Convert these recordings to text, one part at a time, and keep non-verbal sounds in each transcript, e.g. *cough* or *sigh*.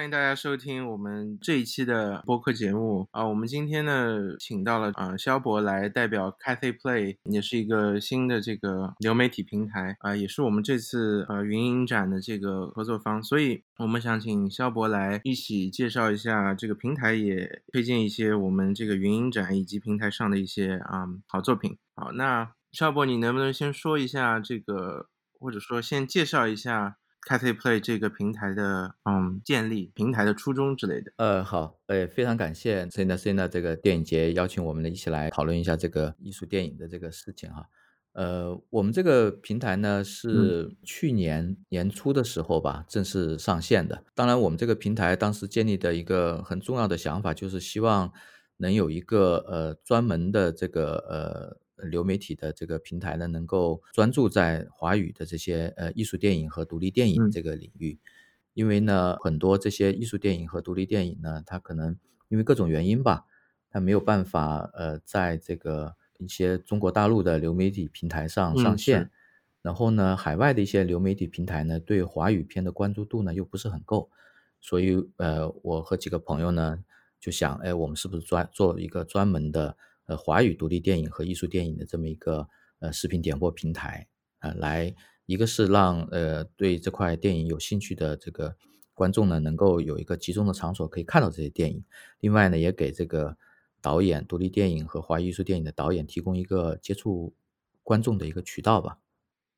欢迎大家收听我们这一期的播客节目啊。我们今天呢，请到了啊肖博来代表 Cathay Play，也是一个新的这个流媒体平台啊，也是我们这次呃云影展的这个合作方。所以，我们想请肖博来一起介绍一下这个平台，也推荐一些我们这个云影展以及平台上的一些啊好作品。好，那肖博，你能不能先说一下这个，或者说先介绍一下？Cathay Play 这个平台的嗯建立平台的初衷之类的。呃，好，呃，非常感谢 Cina Cina 这个电影节邀请我们呢一起来讨论一下这个艺术电影的这个事情哈。呃，我们这个平台呢是去年年初的时候吧正式上线的。当然，我们这个平台当时建立的一个很重要的想法就是希望能有一个呃专门的这个呃。流媒体的这个平台呢，能够专注在华语的这些呃艺术电影和独立电影这个领域，因为呢，很多这些艺术电影和独立电影呢，它可能因为各种原因吧，它没有办法呃在这个一些中国大陆的流媒体平台上上线，然后呢，海外的一些流媒体平台呢，对华语片的关注度呢又不是很够，所以呃，我和几个朋友呢就想，哎，我们是不是专做一个专门的。呃，华语独立电影和艺术电影的这么一个呃视频点播平台啊，来一个是让呃对这块电影有兴趣的这个观众呢，能够有一个集中的场所可以看到这些电影，另外呢，也给这个导演、独立电影和华语艺术电影的导演提供一个接触观众的一个渠道吧。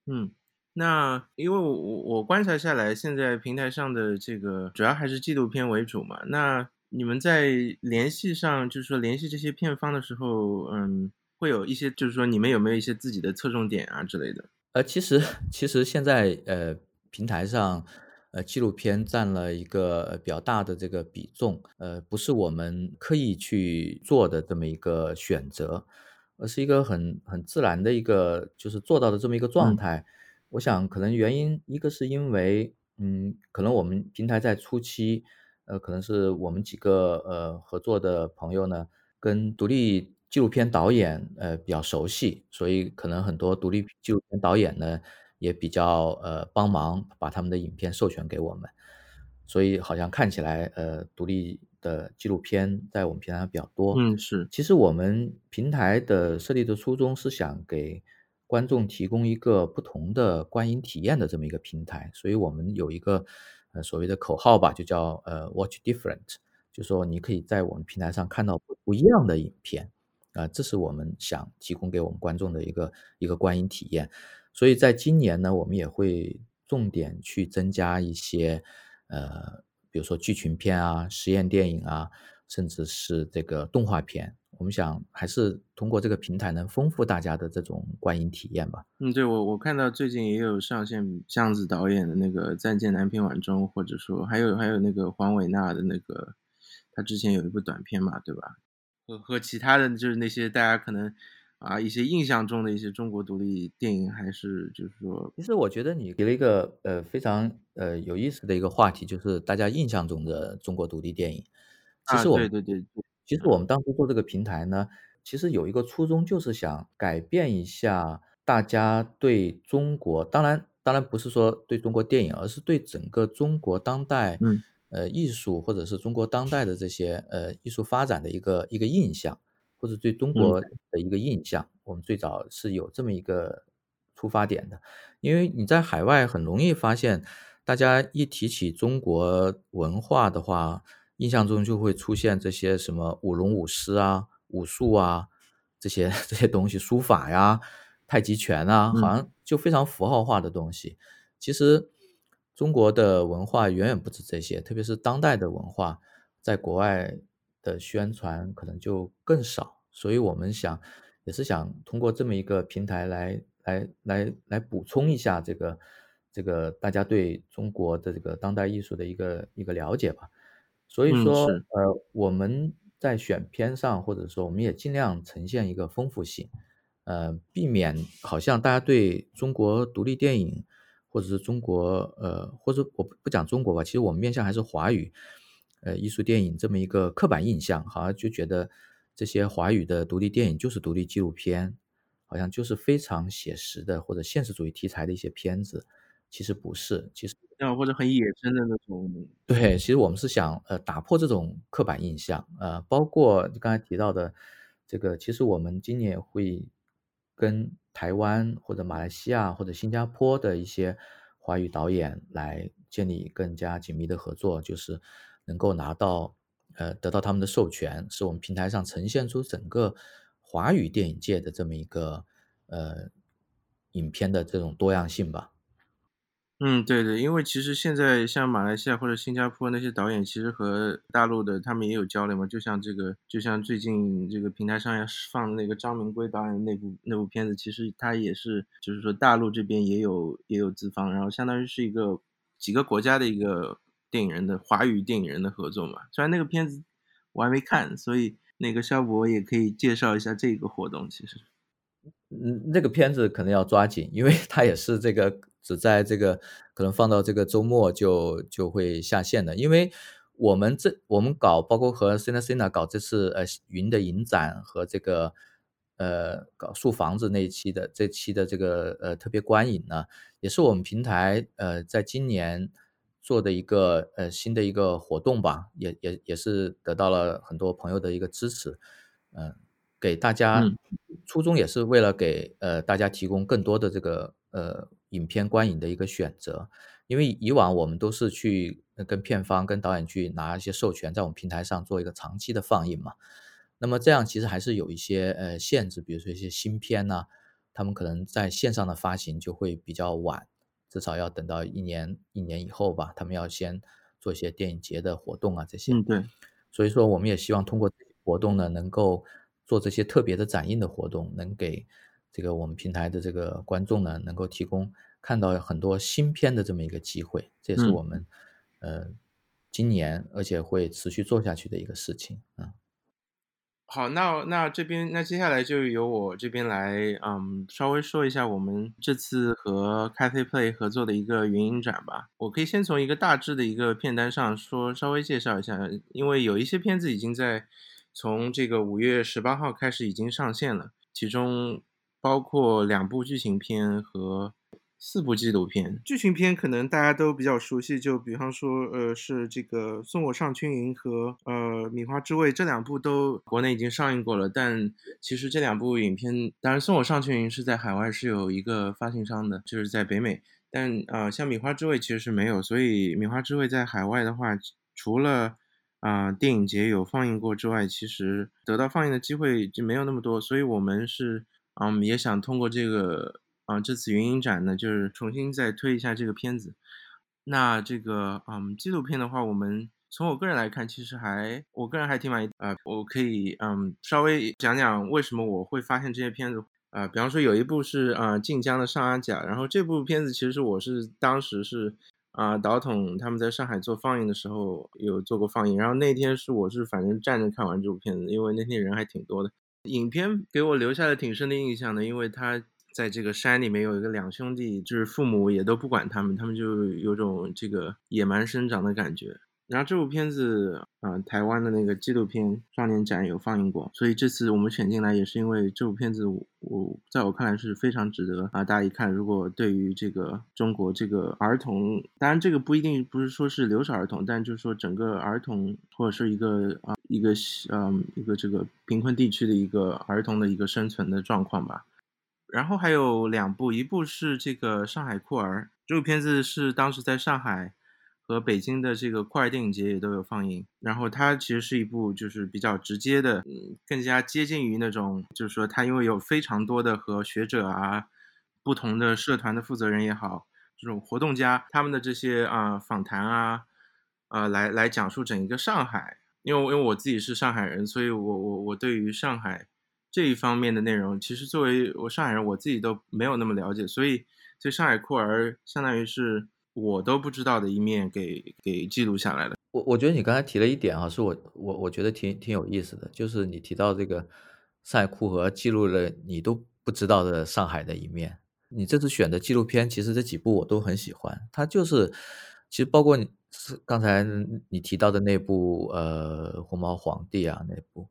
嗯，那因为我我观察下来，现在平台上的这个主要还是纪录片为主嘛，那。你们在联系上，就是说联系这些片方的时候，嗯，会有一些，就是说你们有没有一些自己的侧重点啊之类的？呃，其实其实现在呃平台上，呃纪录片占了一个比较大的这个比重，呃不是我们刻意去做的这么一个选择，而是一个很很自然的一个就是做到的这么一个状态。我想可能原因一个是因为，嗯，可能我们平台在初期。呃，可能是我们几个呃合作的朋友呢，跟独立纪录片导演呃比较熟悉，所以可能很多独立纪录片导演呢也比较呃帮忙把他们的影片授权给我们，所以好像看起来呃独立的纪录片在我们平台上比较多。嗯，是。其实我们平台的设立的初衷是想给观众提供一个不同的观影体验的这么一个平台，所以我们有一个。呃，所谓的口号吧，就叫呃，watch different，就说你可以在我们平台上看到不一样的影片，啊，这是我们想提供给我们观众的一个一个观影体验。所以在今年呢，我们也会重点去增加一些，呃，比如说剧情片啊、实验电影啊，甚至是这个动画片。我们想还是通过这个平台能丰富大家的这种观影体验吧。嗯，对我我看到最近也有上线向子导演的那个《再见南屏晚钟》，或者说还有还有那个黄伟娜的那个，他之前有一部短片嘛，对吧？和和其他的就是那些大家可能啊一些印象中的一些中国独立电影，还是就是说，其实我觉得你给了一个呃非常呃有意思的一个话题，就是大家印象中的中国独立电影。其实我对对对。其实我们当初做这个平台呢，其实有一个初衷，就是想改变一下大家对中国，当然当然不是说对中国电影，而是对整个中国当代，嗯，呃，艺术或者是中国当代的这些呃艺术发展的一个一个印象，或者对中国的一个印象。我们最早是有这么一个出发点的，因为你在海外很容易发现，大家一提起中国文化的话。印象中就会出现这些什么舞龙舞狮啊、武术啊这些这些东西，书法呀、太极拳啊，好像就非常符号化的东西。其实中国的文化远远不止这些，特别是当代的文化，在国外的宣传可能就更少。所以我们想，也是想通过这么一个平台来来来来补充一下这个这个大家对中国的这个当代艺术的一个一个了解吧。所以说，呃，我们在选片上，或者说我们也尽量呈现一个丰富性，呃，避免好像大家对中国独立电影，或者是中国，呃，或者我不讲中国吧，其实我们面向还是华语，呃，艺术电影这么一个刻板印象，好像就觉得这些华语的独立电影就是独立纪录片，好像就是非常写实的或者现实主义题材的一些片子，其实不是，其实。或者很野生的那种。对，其实我们是想，呃，打破这种刻板印象，呃，包括刚才提到的这个，其实我们今年会跟台湾或者马来西亚或者新加坡的一些华语导演来建立更加紧密的合作，就是能够拿到呃得到他们的授权，使我们平台上呈现出整个华语电影界的这么一个呃影片的这种多样性吧。嗯，对对，因为其实现在像马来西亚或者新加坡那些导演，其实和大陆的他们也有交流嘛。就像这个，就像最近这个平台上要放那个张明圭导演那部那部片子，其实他也是，就是说大陆这边也有也有资方，然后相当于是一个几个国家的一个电影人的华语电影人的合作嘛。虽然那个片子我还没看，所以那个肖博也可以介绍一下这个活动。其实，嗯，那个片子可能要抓紧，因为 *laughs* 它也是这个。只在这个可能放到这个周末就就会下线的，因为我们这我们搞包括和 Cina Cina 搞这次呃云的影展和这个呃搞树房子那一期的这期的这个呃特别观影呢，也是我们平台呃在今年做的一个呃新的一个活动吧，也也也是得到了很多朋友的一个支持，嗯，给大家初衷也是为了给呃大家提供更多的这个呃。影片观影的一个选择，因为以往我们都是去跟片方、跟导演去拿一些授权，在我们平台上做一个长期的放映嘛。那么这样其实还是有一些呃限制，比如说一些新片呢，他们可能在线上的发行就会比较晚，至少要等到一年一年以后吧。他们要先做一些电影节的活动啊，这些。嗯，对。所以说，我们也希望通过活动呢，能够做这些特别的展映的活动，能给。这个我们平台的这个观众呢，能够提供看到很多新片的这么一个机会，这也是我们呃今年而且会持续做下去的一个事情啊。好，那那这边那接下来就由我这边来，嗯，稍微说一下我们这次和 Cathay Play 合作的一个云影展吧。我可以先从一个大致的一个片单上说，稍微介绍一下，因为有一些片子已经在从这个五月十八号开始已经上线了，其中。包括两部剧情片和四部纪录片。剧情片可能大家都比较熟悉，就比方说，呃，是这个《送我上青云》和呃《米花之味》这两部都国内已经上映过了。但其实这两部影片，当然《送我上青云》是在海外是有一个发行商的，就是在北美。但啊，像《米花之味》其实是没有，所以《米花之味》在海外的话，除了啊电影节有放映过之外，其实得到放映的机会就没有那么多。所以我们是。嗯，也想通过这个啊，这次云影展呢，就是重新再推一下这个片子。那这个嗯，纪录片的话，我们从我个人来看，其实还我个人还挺满意啊。我可以嗯，稍微讲讲为什么我会发现这些片子啊。比方说有一部是啊，晋江的上阿甲，然后这部片子其实我是当时是啊，导统他们在上海做放映的时候有做过放映，然后那天是我是反正站着看完这部片子，因为那天人还挺多的。影片给我留下了挺深的印象的，因为他在这个山里面有一个两兄弟，就是父母也都不管他们，他们就有种这个野蛮生长的感觉。然后这部片子，嗯，台湾的那个纪录片少年展有放映过，所以这次我们选进来也是因为这部片子，我在我看来是非常值得啊大家一看。如果对于这个中国这个儿童，当然这个不一定不是说是留守儿童，但就是说整个儿童或者是一个啊一个嗯一个这个贫困地区的一个儿童的一个生存的状况吧。然后还有两部，一部是这个上海酷儿，这部片子是当时在上海。和北京的这个酷儿电影节也都有放映，然后它其实是一部就是比较直接的，嗯，更加接近于那种，就是说它因为有非常多的和学者啊、不同的社团的负责人也好，这种活动家他们的这些啊访谈啊，呃，来来讲述整一个上海，因为因为我自己是上海人，所以我我我对于上海这一方面的内容，其实作为我上海人，我自己都没有那么了解，所以所以上海酷儿相当于是。我都不知道的一面给给记录下来了。我我觉得你刚才提了一点啊，是我我我觉得挺挺有意思的，就是你提到这个上海酷河记录了你都不知道的上海的一面。你这次选的纪录片，其实这几部我都很喜欢。它就是其实包括你刚才你提到的那部呃红毛皇帝啊那部，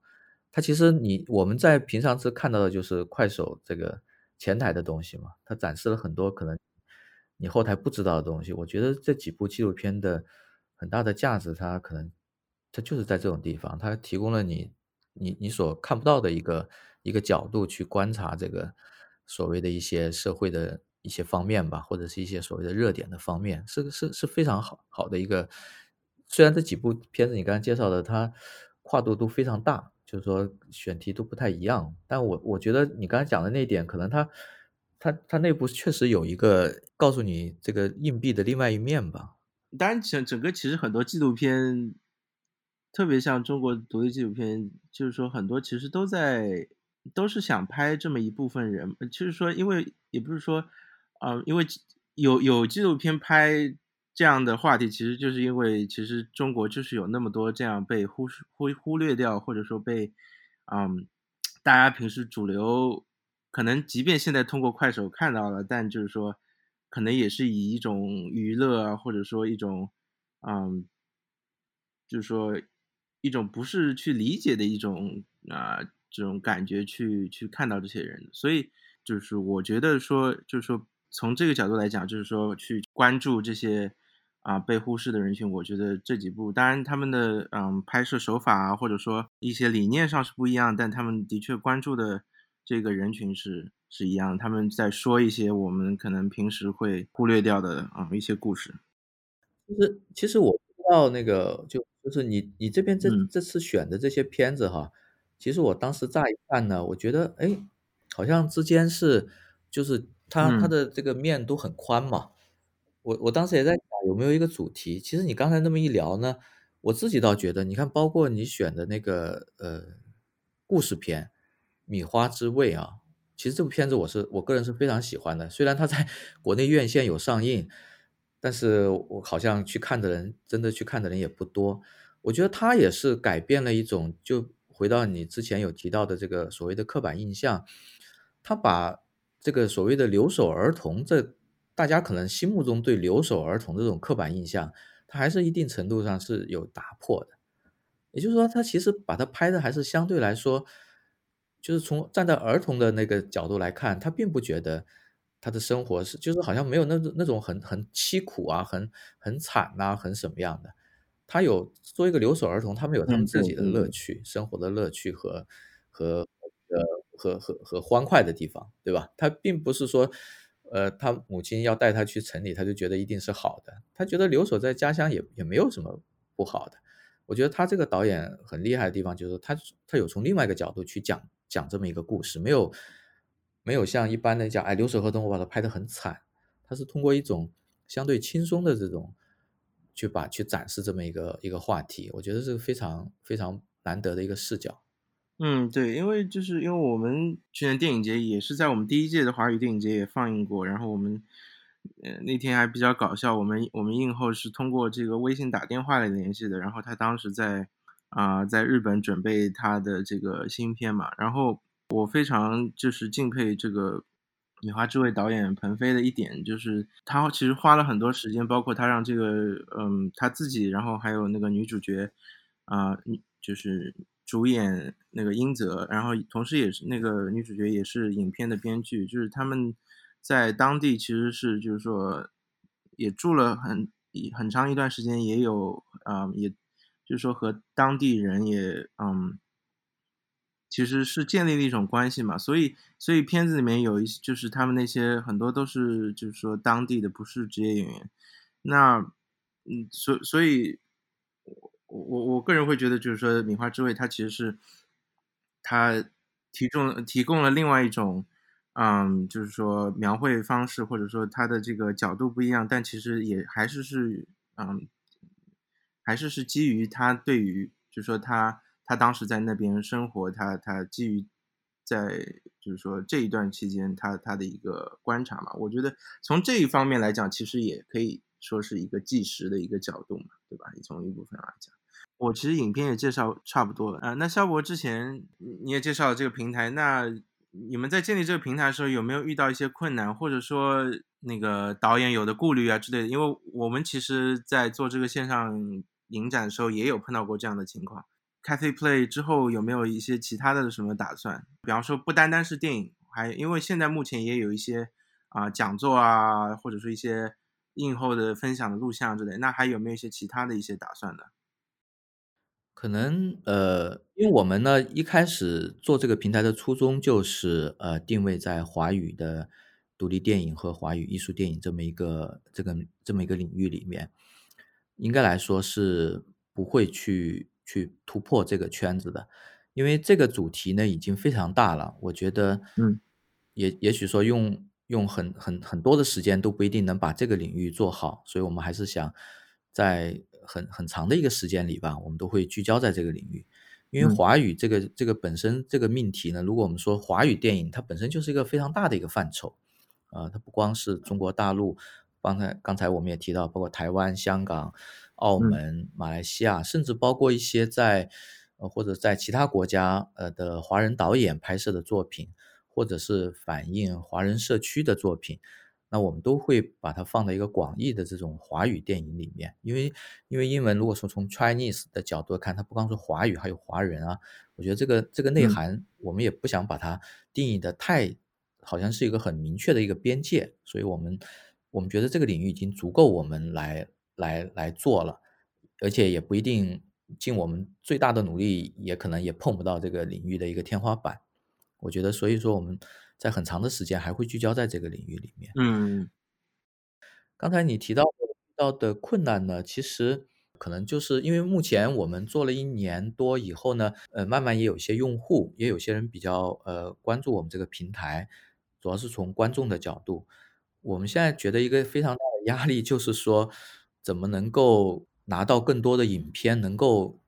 它其实你我们在平常是看到的就是快手这个前台的东西嘛，它展示了很多可能。你后台不知道的东西。我觉得这几部纪录片的很大的价值，它可能它就是在这种地方，它提供了你你你所看不到的一个一个角度去观察这个所谓的一些社会的一些方面吧，或者是一些所谓的热点的方面，是是是非常好好的一个。虽然这几部片子你刚才介绍的，它跨度都非常大，就是说选题都不太一样，但我我觉得你刚才讲的那一点，可能它它它内部确实有一个告诉你这个硬币的另外一面吧。当然，整整个其实很多纪录片，特别像中国独立纪录片，就是说很多其实都在都是想拍这么一部分人，就是说因为也不是说，啊，因为有有纪录片拍。这样的话题其实就是因为，其实中国就是有那么多这样被忽视、忽忽略掉，或者说被，嗯，大家平时主流可能即便现在通过快手看到了，但就是说，可能也是以一种娱乐啊，或者说一种，嗯，就是说一种不是去理解的一种啊这种感觉去去看到这些人，所以就是我觉得说，就是说从这个角度来讲，就是说去关注这些。啊，被忽视的人群，我觉得这几部，当然他们的嗯拍摄手法啊，或者说一些理念上是不一样，但他们的确关注的这个人群是是一样。他们在说一些我们可能平时会忽略掉的啊一些故事。其实，其实我不知道那个，就就是你你这边这这次选的这些片子哈，其实我当时乍一看呢，我觉得哎，好像之间是就是它它的这个面都很宽嘛。我我当时也在想有没有一个主题。其实你刚才那么一聊呢，我自己倒觉得，你看，包括你选的那个呃故事片《米花之味》啊，其实这部片子我是我个人是非常喜欢的。虽然它在国内院线有上映，但是我好像去看的人，真的去看的人也不多。我觉得它也是改变了一种，就回到你之前有提到的这个所谓的刻板印象，他把这个所谓的留守儿童这。大家可能心目中对留守儿童这种刻板印象，它还是一定程度上是有打破的。也就是说，他其实把它拍的还是相对来说，就是从站在儿童的那个角度来看，他并不觉得他的生活是，就是好像没有那种那种很很凄苦啊，很很惨呐，很什么样的。他有作为一个留守儿童，他们有他们自己的乐趣，生活的乐趣和和呃和和和欢快的地方，对吧？他并不是说。呃，他母亲要带他去城里，他就觉得一定是好的。他觉得留守在家乡也也没有什么不好的。我觉得他这个导演很厉害的地方，就是他他有从另外一个角度去讲讲这么一个故事，没有没有像一般的讲，哎，留守儿童我把它拍得很惨。它是通过一种相对轻松的这种去把去展示这么一个一个话题，我觉得是非常非常难得的一个视角。嗯，对，因为就是因为我们去年电影节也是在我们第一届的华语电影节也放映过，然后我们，呃，那天还比较搞笑，我们我们映后是通过这个微信打电话来联系的，然后他当时在啊在日本准备他的这个新片嘛，然后我非常就是敬佩这个米花这位导演彭飞的一点，就是他其实花了很多时间，包括他让这个嗯他自己，然后还有那个女主角啊，就是。主演那个英泽，然后同时也是那个女主角，也是影片的编剧。就是他们在当地其实是就是说也住了很很长一段时间，也有啊，也就是说和当地人也嗯，其实是建立了一种关系嘛。所以所以片子里面有一些就是他们那些很多都是就是说当地的，不是职业演员。那嗯，所所以。我我个人会觉得，就是说，米花之味它其实是，它提供提供了另外一种，嗯，就是说描绘方式，或者说它的这个角度不一样，但其实也还是是，嗯，还是是基于他对于，就是说他他当时在那边生活，他他基于在就是说这一段期间他他的一个观察嘛，我觉得从这一方面来讲，其实也可以说是一个纪实的一个角度嘛，对吧？从一部分来讲。我其实影片也介绍差不多了啊。那肖博之前你也介绍了这个平台，那你们在建立这个平台的时候有没有遇到一些困难，或者说那个导演有的顾虑啊之类的？因为我们其实，在做这个线上影展的时候，也有碰到过这样的情况。Cathy Play 之后有没有一些其他的什么打算？比方说，不单单是电影，还因为现在目前也有一些啊讲座啊，或者说一些映后的分享的录像之类，那还有没有一些其他的一些打算呢？可能呃，因为我们呢一开始做这个平台的初衷就是呃定位在华语的独立电影和华语艺术电影这么一个这个这么一个领域里面，应该来说是不会去去突破这个圈子的，因为这个主题呢已经非常大了，我觉得嗯，也也许说用用很很很多的时间都不一定能把这个领域做好，所以我们还是想在。很很长的一个时间里吧，我们都会聚焦在这个领域，因为华语这个这个本身这个命题呢，如果我们说华语电影，它本身就是一个非常大的一个范畴，啊，它不光是中国大陆，刚才刚才我们也提到，包括台湾、香港、澳门、马来西亚，甚至包括一些在呃或者在其他国家呃的华人导演拍摄的作品，或者是反映华人社区的作品。那我们都会把它放在一个广义的这种华语电影里面，因为因为英文如果说从 Chinese 的角度看，它不光是华语，还有华人啊。我觉得这个这个内涵，我们也不想把它定义的太，好像是一个很明确的一个边界。所以我们我们觉得这个领域已经足够我们来来来做了，而且也不一定尽我们最大的努力，也可能也碰不到这个领域的一个天花板。我觉得，所以说我们。在很长的时间还会聚焦在这个领域里面。嗯，刚才你提到到的困难呢，其实可能就是因为目前我们做了一年多以后呢，呃，慢慢也有些用户，也有些人比较呃关注我们这个平台，主要是从观众的角度。我们现在觉得一个非常大的压力就是说，怎么能够拿到更多的影片，能够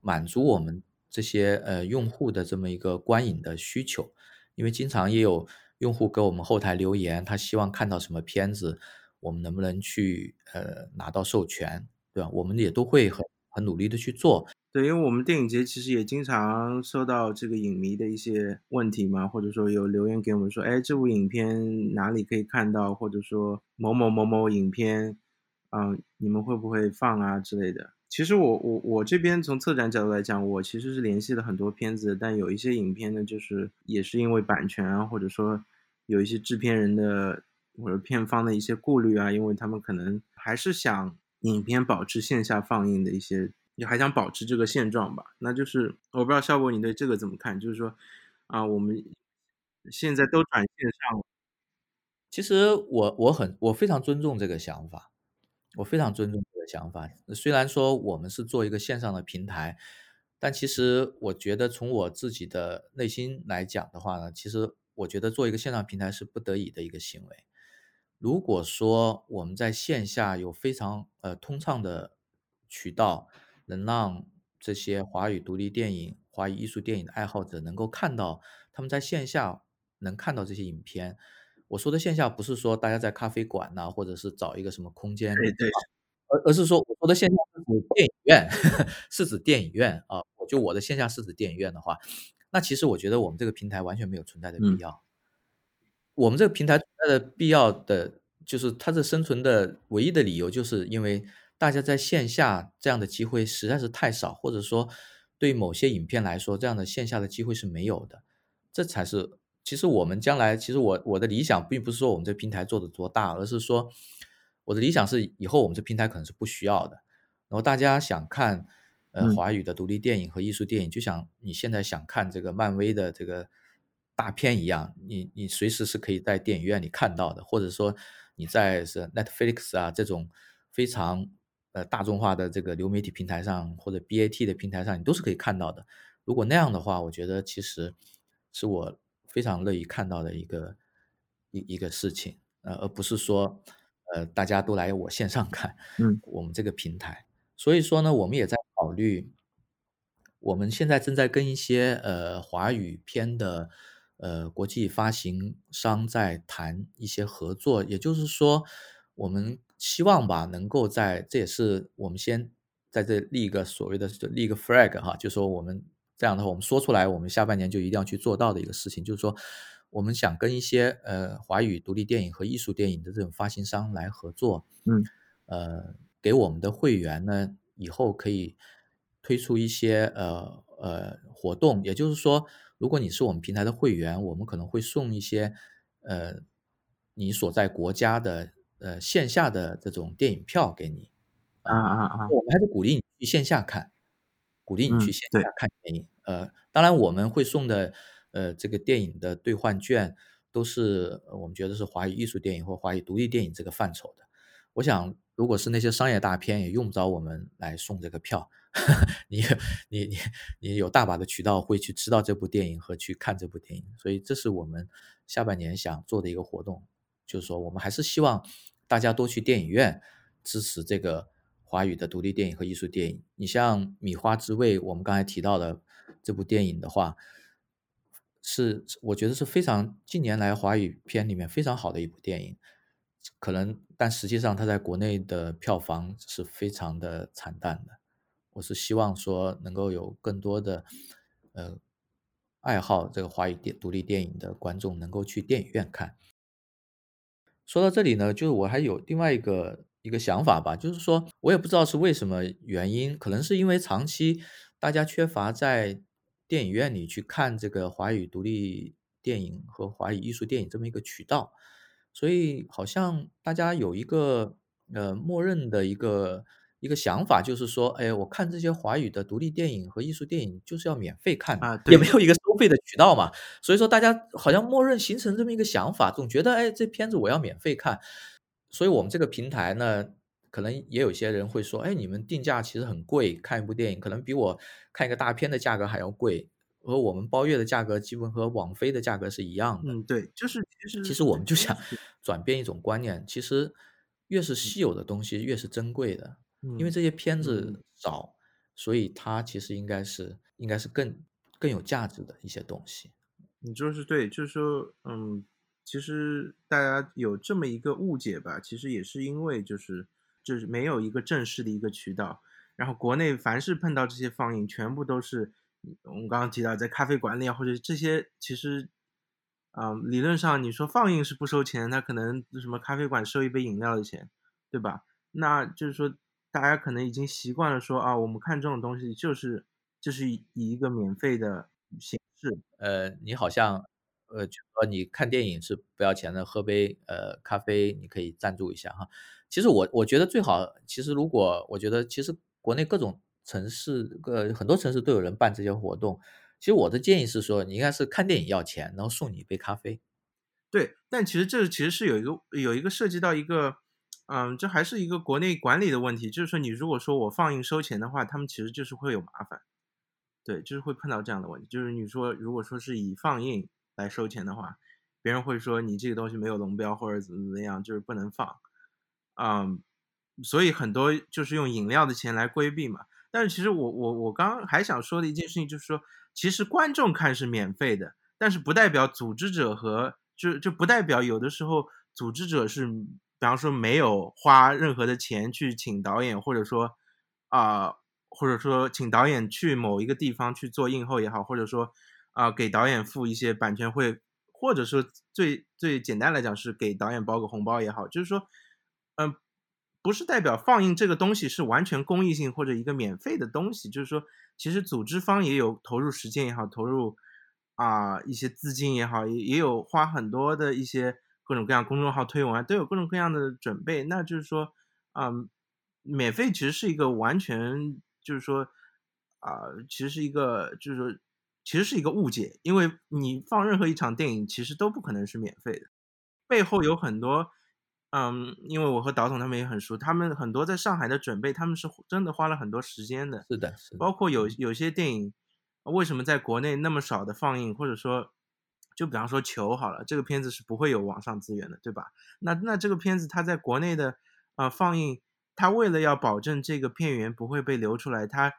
满足我们这些呃用户的这么一个观影的需求。因为经常也有用户给我们后台留言，他希望看到什么片子，我们能不能去呃拿到授权，对吧？我们也都会很很努力的去做。对，因为我们电影节其实也经常收到这个影迷的一些问题嘛，或者说有留言给我们说，哎，这部影片哪里可以看到，或者说某某某某影片，嗯，你们会不会放啊之类的。其实我我我这边从策展角度来讲，我其实是联系了很多片子，但有一些影片呢，就是也是因为版权啊，或者说有一些制片人的或者片方的一些顾虑啊，因为他们可能还是想影片保持线下放映的一些，你还想保持这个现状吧。那就是我不知道效果你对这个怎么看？就是说啊，我们现在都转线上了，其实我我很我非常尊重这个想法，我非常尊重这个。想法虽然说我们是做一个线上的平台，但其实我觉得从我自己的内心来讲的话呢，其实我觉得做一个线上平台是不得已的一个行为。如果说我们在线下有非常呃通畅的渠道，能让这些华语独立电影、华语艺术电影的爱好者能够看到他们在线下能看到这些影片，我说的线下不是说大家在咖啡馆呐，或者是找一个什么空间。对对。而而是说，我说的线下是指电影院，是指电影院啊。我就我的线下是指电影院的话，那其实我觉得我们这个平台完全没有存在的必要。我们这个平台存在的必要的，就是它的生存的唯一的理由，就是因为大家在线下这样的机会实在是太少，或者说对某些影片来说，这样的线下的机会是没有的。这才是其实我们将来，其实我我的理想并不是说我们这平台做的多大，而是说。我的理想是以后我们这平台可能是不需要的，然后大家想看呃华语的独立电影和艺术电影，就像你现在想看这个漫威的这个大片一样，你你随时是可以在电影院里看到的，或者说你在是 Netflix 啊这种非常呃大众化的这个流媒体平台上或者 BAT 的平台上，你都是可以看到的。如果那样的话，我觉得其实是我非常乐意看到的一个一一个事情，呃，而不是说。呃，大家都来我线上看，嗯，我们这个平台，所以说呢，我们也在考虑，我们现在正在跟一些呃华语片的呃国际发行商在谈一些合作，也就是说，我们希望吧，能够在这也是我们先在这立一个所谓的立一个 flag 哈，就说我们这样的话，我们说出来，我们下半年就一定要去做到的一个事情，就是说。我们想跟一些呃华语独立电影和艺术电影的这种发行商来合作，嗯，呃，给我们的会员呢以后可以推出一些呃呃活动，也就是说，如果你是我们平台的会员，我们可能会送一些呃你所在国家的呃线下的这种电影票给你。啊啊啊！我们还是鼓励你去线下看，鼓励你去嗯线下看电影。呃，当然我们会送的呃这个电影的兑换券都是呃我们觉得是华语艺术电影或华语独立电影这个范畴的。我想，如果是那些商业大片，也用不着我们来送这个票。*laughs* 你你你你有大把的渠道会去知道这部电影和去看这部电影，所以这是我们下半年想做的一个活动，就是说我们还是希望大家多去电影院支持这个华语的独立电影和艺术电影。你像《米花之味》，我们刚才提到的这部电影的话，是我觉得是非常近年来华语片里面非常好的一部电影。可能，但实际上它在国内的票房是非常的惨淡的。我是希望说能够有更多的呃爱好这个华语电独立电影的观众能够去电影院看。说到这里呢，就是我还有另外一个一个想法吧，就是说我也不知道是为什么原因，可能是因为长期大家缺乏在电影院里去看这个华语独立电影和华语艺术电影这么一个渠道，所以好像大家有一个呃默认的一个一个想法，就是说，哎，我看这些华语的独立电影和艺术电影就是要免费看，啊对也没有一个收费的渠道嘛，所以说大家好像默认形成这么一个想法，总觉得哎这片子我要免费看，所以我们这个平台呢，可能也有些人会说，哎，你们定价其实很贵，看一部电影可能比我看一个大片的价格还要贵，和我们包月的价格基本和网飞的价格是一样的。嗯，对，就是其实。其实我们就想转变一种观念，其实越是稀有的东西越是珍贵的，因为嗯这些片嗯子少，所以它其实应该是应该是更更有价值的一些东西。你就是对，就是说，嗯，其实大家有这么一个误解吧，其实也是因为就是就是没有一个正式的一个渠道，然后国内凡是碰到这些放映，全部都是我们刚刚提到在咖啡馆里啊，或者这些其实，嗯，理论上你说放映是不收钱，那可能什么咖啡馆收一杯饮料的钱，对吧？那就是说大家可能已经习惯了说啊，我们看这种东西就是就是以以一个免费的形式。呃，你好像呃，就说你看电影是不要钱的，喝杯呃咖啡你可以赞助一下哈。其实我我觉得最好，其实如果我觉得其实国内各种城市呃很多城市都有人办这些活动。其实我的建议是说，你应该是看电影要钱，然后送你一杯咖啡。对，但其实这其实是有一个有一个涉及到一个，嗯，这还是一个国内管理的问题，就是说你如果说我放映收钱的话，他们其实就是会有麻烦，对，就是会碰到这样的问题，就是你说如果说是以放映来收钱的话，别人会说你这个东西没有龙标或者怎么怎么样，就是不能放，嗯，所以很多就是用饮料的钱来规避嘛。但是其实我我我刚刚还想说的一件事情就是说，其实观众看是免费的，但是不代表组织者和就就不代表有的时候组织者是，比方说没有花任何的钱去请导演，或者说啊、或者说请导演去某一个地方去做映后也好，或者说啊、给导演付一些版权费，或者说最最简单来讲是给导演包个红包也好，就是说，嗯、不是代表放映这个东西是完全公益性或者一个免费的东西，就是说，其实组织方也有投入时间也好，投入啊、一些资金也好，也也有花很多的一些各种各样公众号推文啊，都有各种各样的准备。那就是说，嗯，免费其实是一个完全就是说啊、其实是一个就是说其实是一个误解，因为你放任何一场电影，其实都不可能是免费的，背后有很多。嗯，因为我和导总他们也很熟，他们很多在上海的准备，他们是真的花了很多时间的。是的，是的，包括有有些电影，为什么在国内那么少的放映，或者说，就比方说《球》好了，这个片子是不会有网上资源的，对吧？那那这个片子它在国内的呃放映，它为了要保证这个片源不会被流出来，它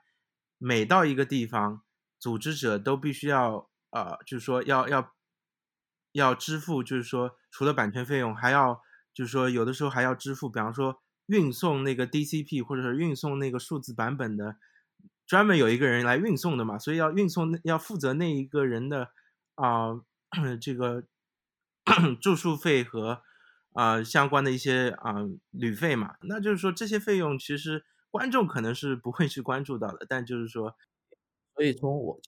每到一个地方，组织者都必须要呃，就是说要要要支付，就是说除了版权费用，还要就是说有的时候还要支付，比方说运送那个 DCP 或者是运送那个数字版本的，专门有一个人来运送的嘛，所以要运送要负责那一个人的啊、这个 *clears throat* 住宿费和啊、相关的一些啊、旅费嘛，那就是说这些费用其实观众可能是不会去关注到的，但就是说所以从我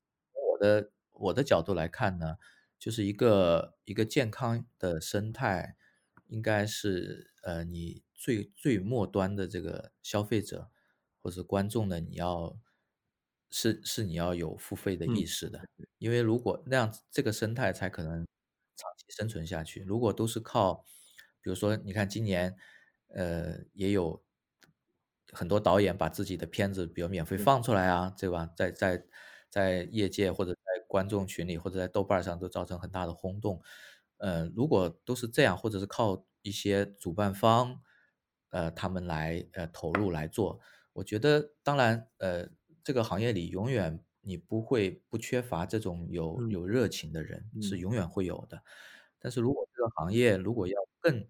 我的我的角度来看呢，就是一个一个健康的生态，应该是呃你最最末端的这个消费者或者观众呢，你要是是你要有付费的意嗯，识的，因为如果那样这个生态才可能长期生存下去。如果都是靠，比如说你看今年，呃，也有很多导演把自己的片子，比如免费，放出来啊，对吧？在在在业界或者在观众群里或者在豆瓣上都造成很大的轰动。呃，如果都是这样，或者是靠一些主办方，呃，他们来呃投入来做，我觉得当然，呃，这个行业里永远你不会不缺乏这种有嗯有热情的人，是嗯永远会有的。但是如果这个行业如果要更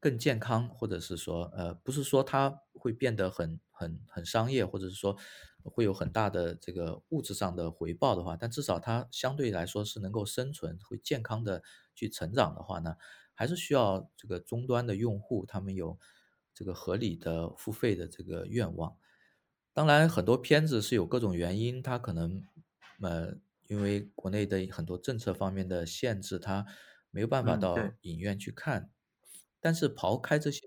更健康，或者是说，呃，不是说它会变得很很很商业，或者是说会有很大的这个物质上的回报的话，但至少它相对来说是能够生存，会健康的去成长的话呢，还是需要这个终端的用户，他们有这个合理的付费的这个愿望。当然，很多片子是有各种原因，它可能，呃，因为国内的很多政策方面的限制，它没有办法到影院去看。但是刨开这些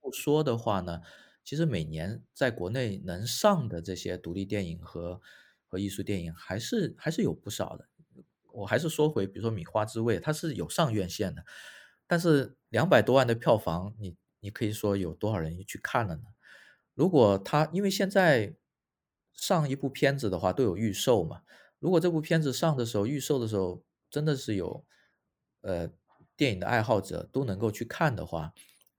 不说的话呢，其实每年在国内能上的这些独立电影和和艺术电影还是还是有不少的。我还是说回，比如说《米花之味》，它是有上院线的，但是两百多万的票房，你你可以说有多少人去看了呢？如果他因为现在上一部片子的话都有预售嘛，如果这部片子上的时候，预售的时候真的是有，呃，电影的爱好者都能够去看的话，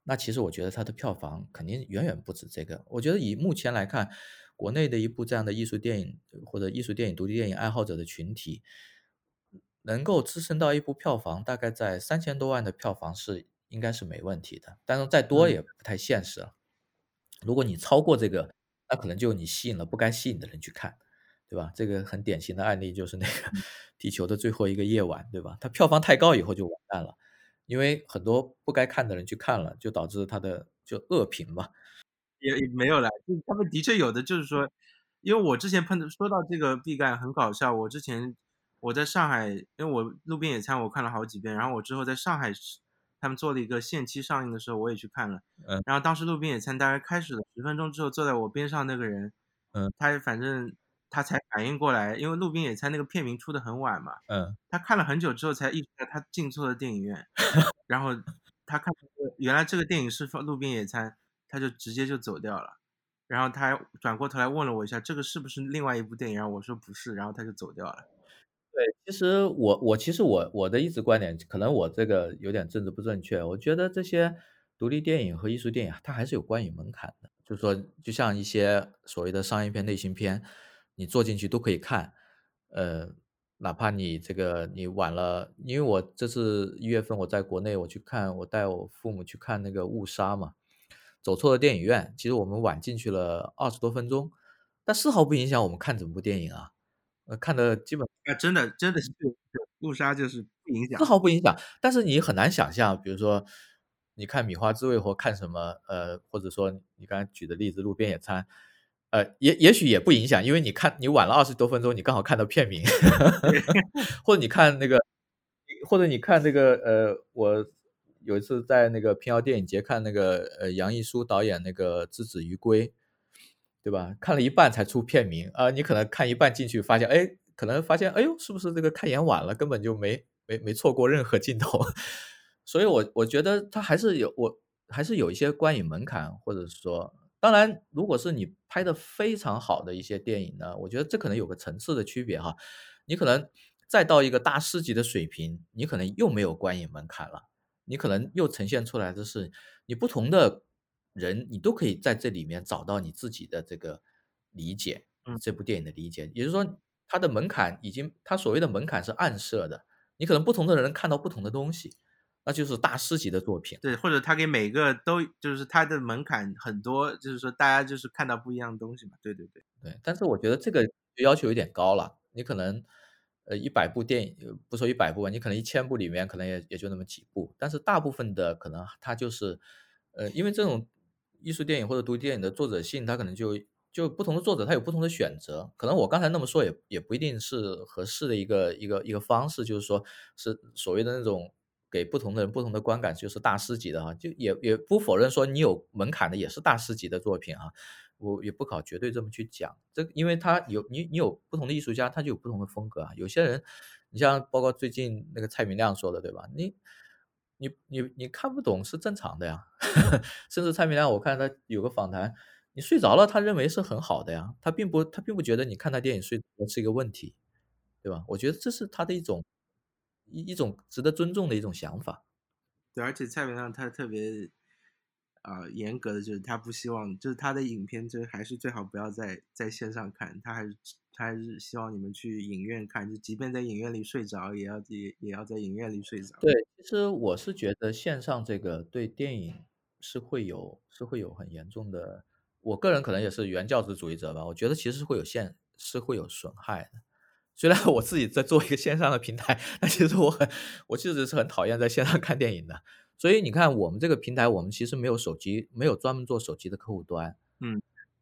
那其实我觉得它的票房肯定远远不止这个。我觉得以目前来看，国内的一部这样的艺术电影或者艺术电影、独立电影爱好者的群体，能够支撑到一部票房大概在三千多万的票房是应该是没问题的，但是再多嗯也不太现实了。如果你超过这个，那可能就你吸引了不该吸引的人去看，对吧？这个很典型的案例就是那个《*laughs* 地球的最后一个夜晚》，对吧？它票房太高以后就完蛋了，因为很多不该看的人去看了，就导致它的就恶评嘛。也也没有啦，就是他们的确有的就是说，因为我之前碰到说到这个毕赣很搞笑，我之前我在上海，因为我路边野餐我看了好几遍，然后我之后在上海是他们做了一个限期上映的时候，我也去看了，嗯然后当时路边野餐大概开始了十分钟之后，坐在我边上那个人，嗯他反正他才反应过来，因为路边野餐那个片名出的很晚嘛，嗯，他看了很久之后才意识到他进错了电影院，*laughs* 然后他看原来这个电影是放路边野餐，他就直接就走掉了。然后他还转过头来问了我一下，这个是不是另外一部电影？然后我说不是，然后他就走掉了。对，其实我我其实我我的一直观点，可能我这个有点政治不正确，我觉得这些独立电影和艺术电影，它还是有观影门槛的。就是说，就像一些所谓的商业片、类型片，你坐进去都可以看，呃，哪怕你这个你晚了，因为我这次一月份我在国内我去看，我带我父母去看那个误杀嘛，走错了电影院，其实我们晚进去了二十多分钟，但丝毫不影响我们看整部电影啊，呃，看的基本。啊，真的真的是路杀就是不影响丝。毫不影响，但是你很难想象，比如说你看《米花之味》或看什么，呃，或者说你刚才举的例子《路边野餐》，呃，也也许也不影响，因为你看你晚了二十多分钟，你刚好看到片名，*laughs* 或者你看那个，或者你看那个，呃，我有一次在那个平遥电影节看那个，呃，杨一书导演那个《之子于归》，对吧？看了一半才出片名，啊，你可能看一半进去发现，哎，可能发现，哎呦，是不是这个看演晚了，根本就没没没错过任何镜头。*laughs* 所以我我觉得它还是有我还是有一些观影门槛，或者说，当然，如果是你拍的非常好的一些电影呢，我觉得这可能有个层次的区别哈。你可能再到一个大师级的水平，你可能又没有观影门槛了，你可能又呈现出来的是你不同的人，你都可以在这里面找到你自己的这个理解，嗯，这部电影的理解。也就是说，它的门槛已经，它所谓的门槛是暗设的，你可能不同的人看到不同的东西，那就是大师级的作品。对，或者他给每个都就是他的门槛很多，就是说大家就是看到不一样的东西嘛。对对对，对，但是我觉得这个要求有点高了，你可能，呃，一百部电影，呃不说一百部吧，你可能一千部里面可能也也就那么几部，但是大部分的可能它就是，呃，因为这种艺术电影或者独立电影的作者性，他可能就就不同的作者他有不同的选择，可能我刚才那么说也也不一定是合适的一个一个一个方式，就是说是所谓的那种给不同的人不同的观感，就是大师级的哈，就也也不否认说你有门槛的也是大师级的作品啊，我也不搞绝对这么去讲，这因为他有你你有不同的艺术家，他就有不同的风格啊，有些人，你像包括最近那个蔡明亮说的对吧？你你你你看不懂是正常的呀，*laughs* 甚至蔡明亮我看他有个访谈，你睡着了，他认为是很好的呀，他并不他并不觉得你看他电影睡着是一个问题，对吧？我觉得这是他的一种。一一种值得尊重的一种想法，对，而且蔡明亮他特别啊严格的，就是他不希望，就是他的影片，就是还是最好不要在在线上看，他还是他还是希望你们去影院看，就即便在影院里睡着，也要也也要在影院里睡着。对，其实我是觉得线上这个对电影是会有是会有很严重的，我个人可能也是原教旨主义者吧，我觉得其实是会有限是会有损害的。虽然我自己在做一个线上的平台，*laughs* 但其实我很，我其实是很讨厌在线上看电影的。所以你看，我们这个平台，我们其实没有手机，没有专门做手机的客户端。嗯，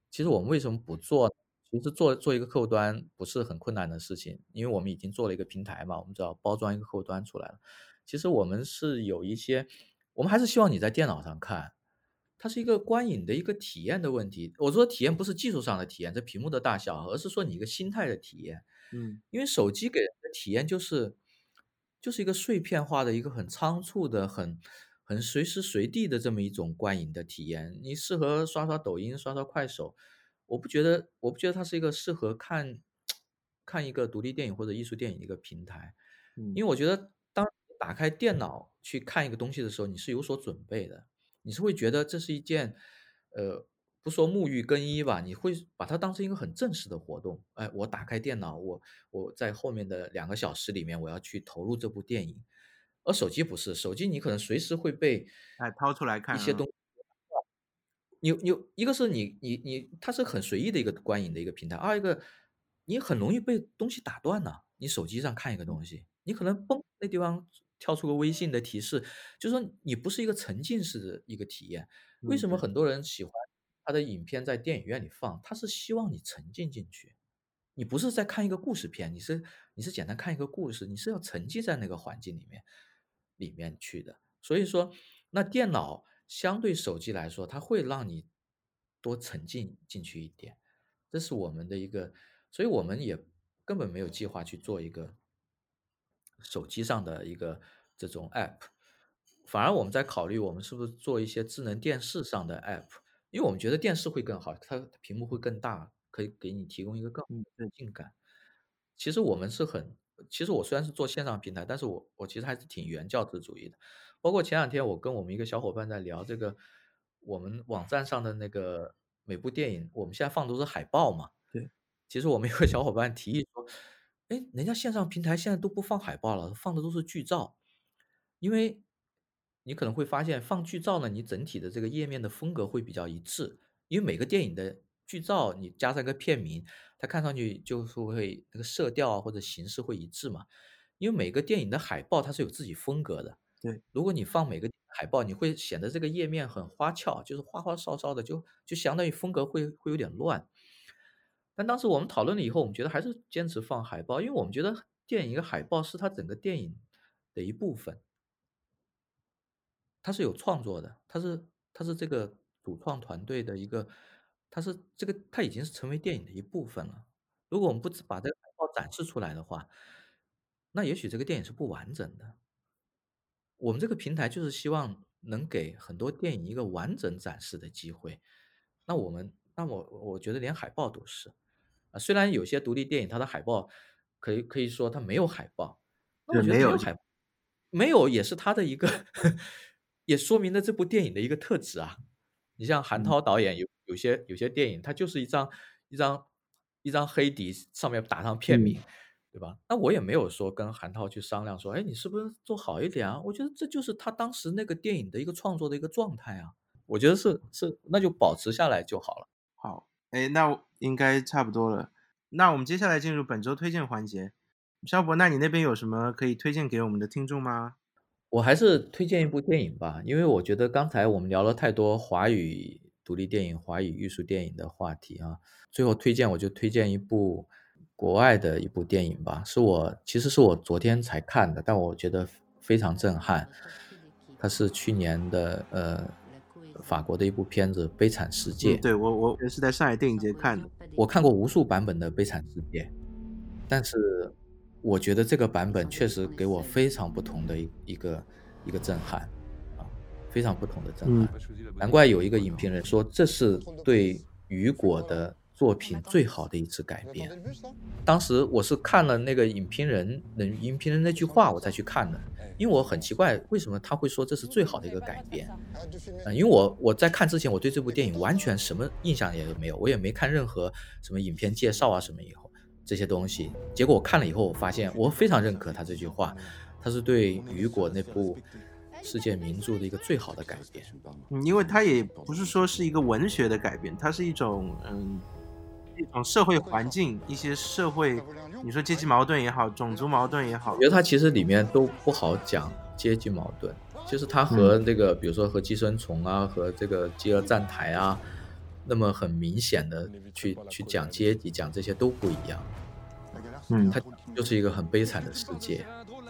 其实我们为什么不做？其实做做一个客户端不是很困难的事情，因为我们已经做了一个平台嘛，我们只要包装一个客户端出来了。其实我们是有一些，我们还是希望你在电脑上看，它是一个观影的一个体验的问题。我说体验不是技术上的体验，这屏幕的大小，而是说你一个心态的体验。嗯，因为手机给人的体验就是，就是一个碎片化的一个很仓促的、很很随时随地的这么一种观影的体验。你适合刷刷抖音、刷刷快手，我不觉得，我不觉得它是一个适合看看一个独立电影或者艺术电影的一个平台。嗯，因为我觉得，当打开电脑去看一个东西的时候，你是有所准备的，你是会觉得这是一件，呃。不说沐浴更衣吧，你会把它当成一个很正式的活动。哎，我打开电脑，我我在后面的两个小时里面，我要去投入这部电影。而手机不是，手机你可能随时会被哎掏出来看一些东。你你一个是你你你，它是很随意的一个观影的一个平台。二一个，你很容易被东西打断呢。你手机上看一个东西，你可能嘣那地方跳出个微信的提示，就说你不是一个沉浸式的一个体验。为什么很多人喜欢？他的影片在电影院里放，他是希望你沉浸进去，你不是在看一个故事片，你是你是简单看一个故事，你是要沉浸在那个环境里面里面去的。所以说，那电脑相对手机来说，它会让你多沉浸进去一点，这是我们的一个，所以我们也根本没有计划去做一个手机上的一个这种 app，反而我们在考虑，我们是不是做一些智能电视上的 app。因为我们觉得电视会更好，它屏幕会更大，可以给你提供一个更好的沉浸感。其实我们是很，其实我虽然是做线上平台，但是我我其实还是挺原教旨主义的。包括前两天我跟我们一个小伙伴在聊这个，我们网站上的那个每部电影，我们现在放都是海报嘛。对。其实我们有个小伙伴提议说，哎，人家线上平台现在都不放海报了，放的都是剧照，因为。你可能会发现放剧照呢，你整体的这个页面的风格会比较一致，因为每个电影的剧照你加上一个片名，它看上去就是会那个色调啊或者形式会一致嘛。因为每个电影的海报它是有自己风格的，对。如果你放每个海报，你会显得这个页面很花俏，就是花花哨哨的，就就相当于风格会会有点乱。但当时我们讨论了以后，我们觉得还是坚持放海报，因为我们觉得电影一个海报是它整个电影的一部分。它是有创作的，它是它是这个主创团队的一个，它是这个它已经是成为电影的一部分了。如果我们不把这个海报展示出来的话，那也许这个电影是不完整的。我们这个平台就是希望能给很多电影一个完整展示的机会。那我们，那我我觉得连海报都是啊，虽然有些独立电影它的海报可以可以说它没有海报，那我觉得没有海，没有也是它的一个。*laughs* 也说明了这部电影的一个特质啊！你像韩涛导演有有些有些电影，它就是一张一张一张黑底上面打上片名，对吧？那我也没有说跟韩涛去商量说，哎，你是不是做好一点啊？我觉得这就是他当时那个电影的一个创作的一个状态啊！我觉得是是，那就保持下来就好了。好，哎，那应该差不多了。那我们接下来进入本周推荐环节。肖博，那你那边有什么可以推荐给我们的听众吗？我还是推荐一部电影吧，因为我觉得刚才我们聊了太多华语独立电影、华语艺术电影的话题啊。最后推荐我就推荐一部国外的一部电影吧，是我其实是我昨天才看的，但我觉得非常震撼。它是去年的呃法国的一部片子《悲惨世界》。对我我是在上海电影节看的，我看过无数版本的《悲惨世界》，但是我觉得这个版本确实给我非常不同的一一个一个震撼啊，非常不同的震撼。难怪有一个影评人说这是对雨果的。作品最好的一次改编，当时我是看了那个影评人那影评人那句话，我才去看的。因为我很奇怪，为什么他会说这是最好的一个改编？嗯，因为我我在看之前，我对这部电影完全什么印象也没有，我也没看任何什么影片介绍啊什么以后这些东西。结果我看了以后，我发现我非常认可他这句话，他是对雨果那部。世界名著的一个最好的改编，嗯，因为它也不是说是一个文学的改编，它是一种嗯。一种社会环境，一些社会，你说阶级矛盾也好，种族矛盾也好，我觉得它其实里面都不好讲阶级矛盾。其实它和那个，比如说和寄生虫啊，和这个饥饿站台啊，那么很明显的去去讲阶级，讲这些都不一样。嗯，它就是一个很悲惨的世界，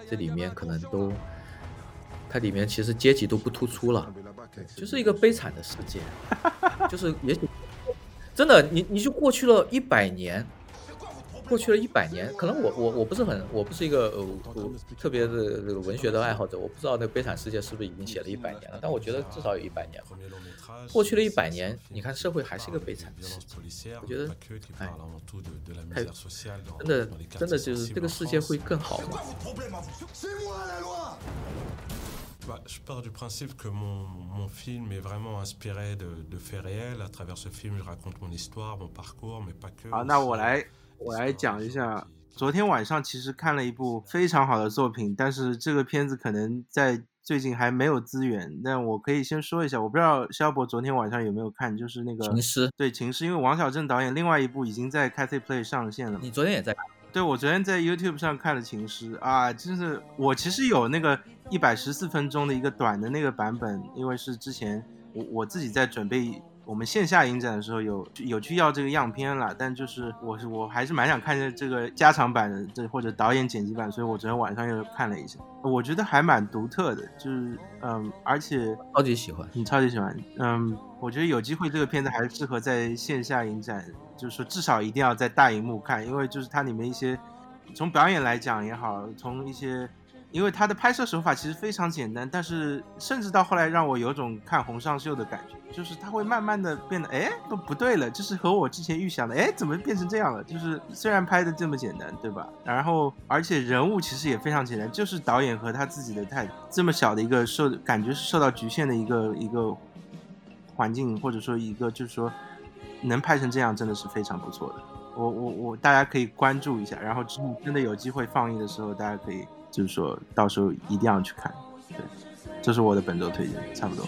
这里面可能都，它里面其实阶级都不突出了，就是一个悲惨的世界，*laughs* 就是也许。真的，你你就过去了一百年，过去了一百年，可能我我我不是很，我不是一个呃特别的这个文学的爱好者，我不知道那《悲惨世界》是不是已经写了一百年了，但我觉得至少有一百年。过去了一百年，你看社会还是一个悲惨的世界，我觉得，哎，太真的真的就是这个世界会更好吗？Je pars du principe que mon film est vraiment inspiré de faits réels. À travers ce film, je raconte mon histoire, mon parcours, mais pas que. 好，那我来我来讲一下。昨天晚上其实看了一部非常好的作品，但是这个片子可能在最近还没有资源。但我可以先说一下，我不知道肖博昨天晚上有没有看，就是那个情诗。对情诗，因为王小正导演另外一部已经在 Cathay Play 上线了。你昨天也在？对，我昨天在 YouTube 上看了情诗啊，就是我其实有那个。一百十四分钟的一个短的那个版本，因为是之前我我自己在准备我们线下影展的时候有有去要这个样片了，但就是我是我还是蛮想看这这个加长版的这或者导演剪辑版，所以我昨天晚上又看了一下，我觉得还蛮独特的，就是嗯，而且超级喜欢，你超级喜欢，嗯，我觉得有机会这个片子还是适合在线下影展，就是说至少一定要在大荧幕看，因为就是它里面一些从表演来讲也好，从一些。因为它的拍摄手法其实非常简单，但是甚至到后来让我有种看洪尚秀的感觉，就是它会慢慢的变得，哎，都不对了，就是和我之前预想的，哎，怎么变成这样了？就是虽然拍的这么简单，对吧？然后而且人物其实也非常简单，就是导演和他自己的态度这么小的一个受感觉是受到局限的一个一个环境，或者说一个就是说能拍成这样，真的是非常不错的。我我我大家可以关注一下，然后真的有机会放映的时候，大家可以。就是说到时候一定要去看，对，这是我的本周推荐，差不多。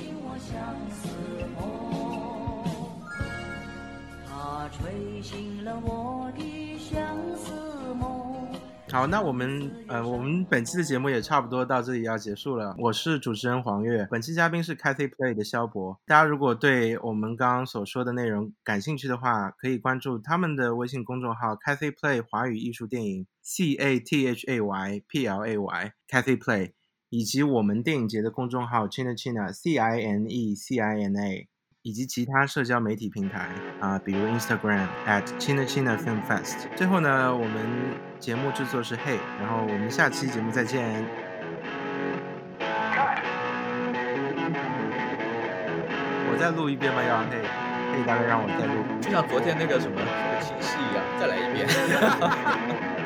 好，那我们呃，我们本期的节目也差不多到这里要结束了。我是主持人黄月，本期嘉宾是 Cathy Play 的肖博。大家如果对我们刚刚所说的内容感兴趣的话，可以关注他们的微信公众号 Cathy Play 华语艺术电影 C A T H A Y P L A Y Cathy Play，以及我们电影节的公众号 China China C I N E C I N A。以及其他社交媒体平台啊，比如 Instagram at China China Film Fest。最后呢，我们节目制作是 Hey，然后我们下期节目再见。我再录一遍吧？要 Hey，Hey，大概让我再录，就像昨天那个什么清晰一样，再来一遍。*laughs*